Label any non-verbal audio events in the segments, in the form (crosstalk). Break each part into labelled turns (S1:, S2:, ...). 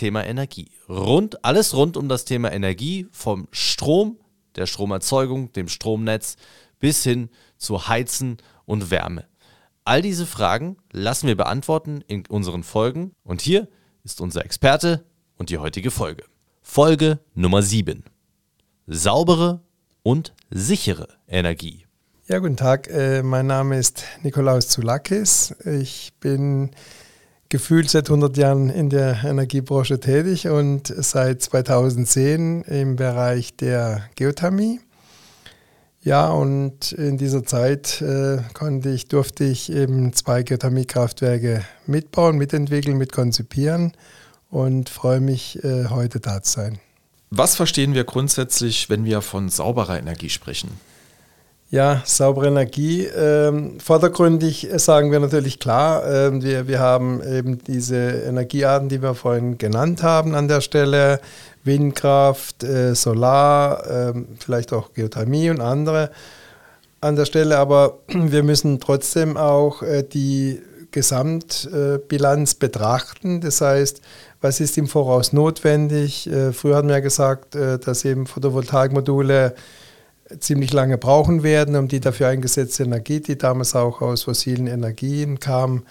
S1: Thema Energie. Rund, alles rund um das Thema Energie, vom Strom, der Stromerzeugung, dem Stromnetz bis hin zu Heizen und Wärme. All diese Fragen lassen wir beantworten in unseren Folgen und hier ist unser Experte und die heutige Folge. Folge Nummer 7. Saubere und sichere Energie.
S2: Ja, guten Tag. Äh, mein Name ist Nikolaus Zulakis. Ich bin gefühlt seit 100 Jahren in der Energiebranche tätig und seit 2010 im Bereich der Geothermie. Ja, und in dieser Zeit äh, konnte ich, durfte ich eben zwei Geothermiekraftwerke mitbauen, mitentwickeln, mitkonzipieren und freue mich, äh, heute da zu sein.
S1: Was verstehen wir grundsätzlich, wenn wir von sauberer Energie sprechen?
S2: Ja, saubere Energie. Ähm, vordergründig sagen wir natürlich klar, ähm, wir, wir haben eben diese Energiearten, die wir vorhin genannt haben an der Stelle. Windkraft, äh, Solar, äh, vielleicht auch Geothermie und andere an der Stelle. Aber (clears throat) wir müssen trotzdem auch äh, die Gesamtbilanz betrachten. Das heißt, was ist im Voraus notwendig? Äh, früher hatten wir ja gesagt, äh, dass eben Photovoltaikmodule ziemlich lange brauchen werden, um die dafür eingesetzte Energie, die damals auch aus fossilen Energien kam,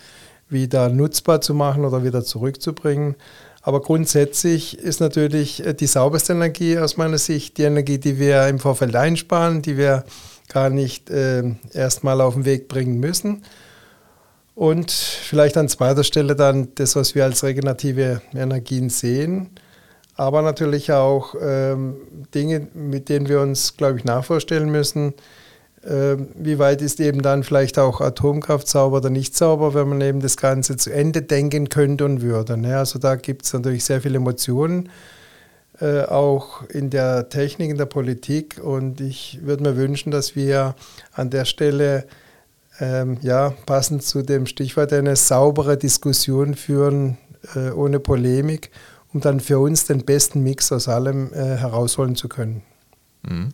S2: wieder nutzbar zu machen oder wieder zurückzubringen. Aber grundsätzlich ist natürlich die sauberste Energie aus meiner Sicht die Energie, die wir im Vorfeld einsparen, die wir gar nicht äh, erstmal auf den Weg bringen müssen. Und vielleicht an zweiter Stelle dann das, was wir als regenerative Energien sehen aber natürlich auch ähm, Dinge, mit denen wir uns, glaube ich, nachvorstellen müssen. Ähm, wie weit ist eben dann vielleicht auch Atomkraft sauber oder nicht sauber, wenn man eben das Ganze zu Ende denken könnte und würde. Ne? Also da gibt es natürlich sehr viele Emotionen, äh, auch in der Technik, in der Politik. Und ich würde mir wünschen, dass wir an der Stelle ähm, ja, passend zu dem Stichwort eine saubere Diskussion führen, äh, ohne Polemik um dann für uns den besten Mix aus allem äh, herausholen zu können.
S1: Mhm.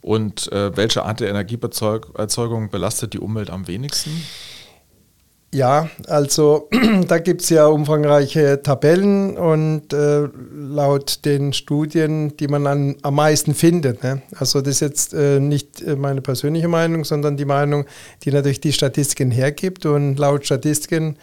S1: Und äh, welche Art der Energieerzeugung belastet die Umwelt am wenigsten?
S2: Ja, also (clears throat) da gibt es ja umfangreiche Tabellen und äh, laut den Studien, die man an, am meisten findet, ne? also das ist jetzt äh, nicht äh, meine persönliche Meinung, sondern die Meinung, die natürlich die Statistiken hergibt und laut Statistiken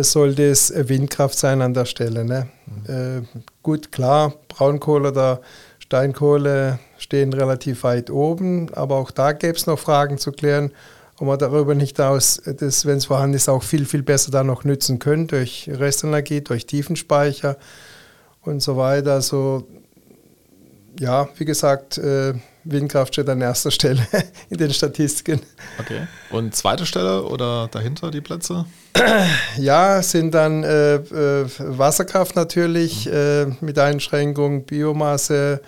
S2: sollte es Windkraft sein an der Stelle. Ne? Mhm. Äh, gut, klar, Braunkohle oder Steinkohle stehen relativ weit oben, aber auch da gäbe es noch Fragen zu klären, ob man darüber nicht aus, wenn es vorhanden ist, auch viel, viel besser da noch nützen können durch Restenergie, durch Tiefenspeicher und so weiter. Also ja, wie gesagt, äh, Windkraft steht an erster Stelle (laughs) in den Statistiken.
S1: Okay. Und zweite Stelle oder dahinter die Plätze? (clears throat)
S2: Ja, sind dann äh, äh, Wasserkraft natürlich mhm. äh, mit Einschränkung, Biomasse,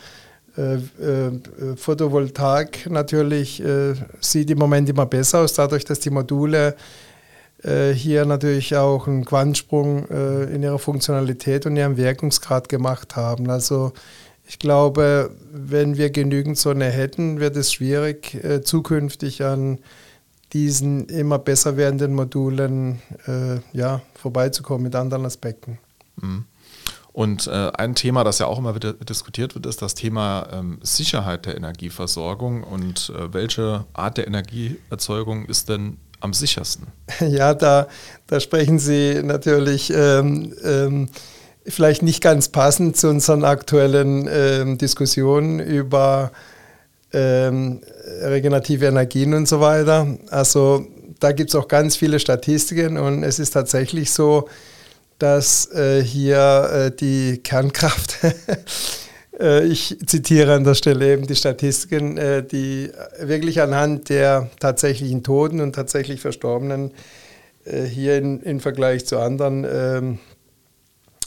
S2: äh, äh, Photovoltaik natürlich sieht im Moment immer besser aus, dadurch, dass die Module hier natürlich auch einen Quantensprung in ihrer Funktionalität und ihrem Wirkungsgrad gemacht haben. Also ich glaube, wenn wir genügend Sonne hätten, wird es schwierig, äh, zukünftig an diesen immer besser werdenden Modulen äh, ja, vorbeizukommen mit anderen Aspekten.
S1: Mhm. Und äh, ein Thema, das ja auch immer wieder diskutiert wird, ist das Thema ähm, Sicherheit der Energieversorgung. Und äh, welche Art der Energieerzeugung ist denn am sichersten? (laughs)
S2: Ja, da, da sprechen Sie natürlich ähm, ähm, vielleicht nicht ganz passend zu unseren aktuellen ähm, Diskussionen über ähm, regenerative Energien und so weiter. Also da gibt es auch ganz viele Statistiken und es ist tatsächlich so, dass äh, hier äh, die Kernkraft, (laughs) äh, ich zitiere an der Stelle eben die Statistiken, äh, die wirklich anhand der tatsächlichen Toten und tatsächlich Verstorbenen äh, hier in, in Vergleich zu anderen ähm,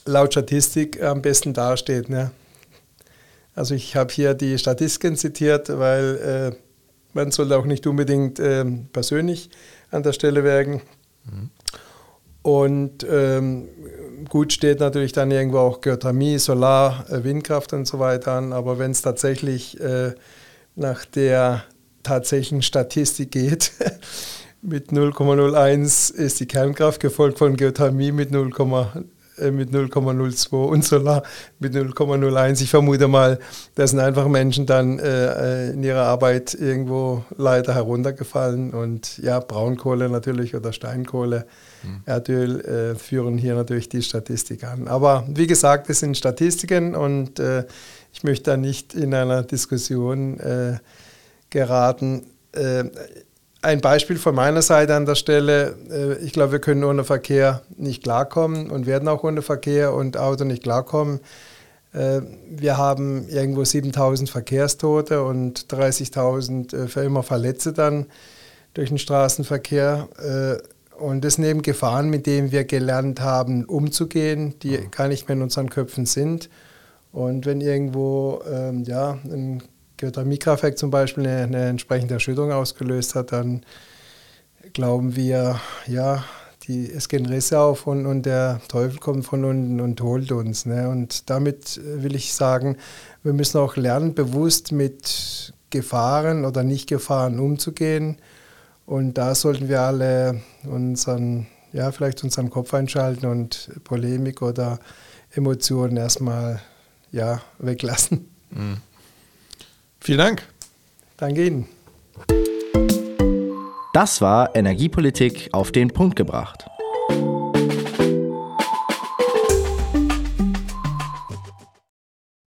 S2: laut Statistik am besten dasteht. Ne? Also ich habe hier die Statistiken zitiert, weil äh, man sollte auch nicht unbedingt äh, persönlich an der Stelle werken. Mhm. Und ähm, gut steht natürlich dann irgendwo auch Geothermie, Solar, äh, Windkraft und so weiter an. Aber wenn es tatsächlich äh, nach der tatsächlichen Statistik geht, (laughs) mit 0,01 ist die Kernkraft gefolgt von Geothermie mit 0, äh, mit 0,02 und Solar mit 0,01. Ich vermute mal, da sind einfach Menschen dann äh, in ihrer Arbeit irgendwo leider heruntergefallen und ja, Braunkohle natürlich oder Steinkohle, mhm. Erdöl äh, führen hier natürlich die Statistik an. Aber wie gesagt, es sind Statistiken und äh, ich möchte da nicht in einer Diskussion äh, geraten. Ein Beispiel von meiner Seite an der Stelle. Äh, ich glaube, wir können ohne Verkehr nicht klarkommen und werden auch ohne Verkehr und Auto nicht klarkommen. Äh, wir haben irgendwo 7000 Verkehrstote und 30.000 äh, für immer Verletzte dann durch den Straßenverkehr. Und das sind eben Gefahren, mit denen wir gelernt haben, umzugehen, die mhm. gar nicht mehr in unseren Köpfen sind. Und wenn irgendwo ähm, ja, ein Geothermiekraftwerk zum Beispiel eine, eine, entsprechende Erschütterung ausgelöst hat, dann glauben wir, ja, die, es gehen Risse auf und, und der Teufel kommt von unten und holt uns. Ne? Und damit will ich sagen, wir müssen auch lernen, bewusst mit Gefahren oder Nicht-Gefahren umzugehen. Und da sollten wir alle unseren, ja, vielleicht unseren Kopf einschalten und Polemik oder Emotionen erstmal ja, weglassen. Mhm.
S1: Vielen Dank.
S2: Danke Ihnen.
S3: Das war Energiepolitik auf den Punkt gebracht.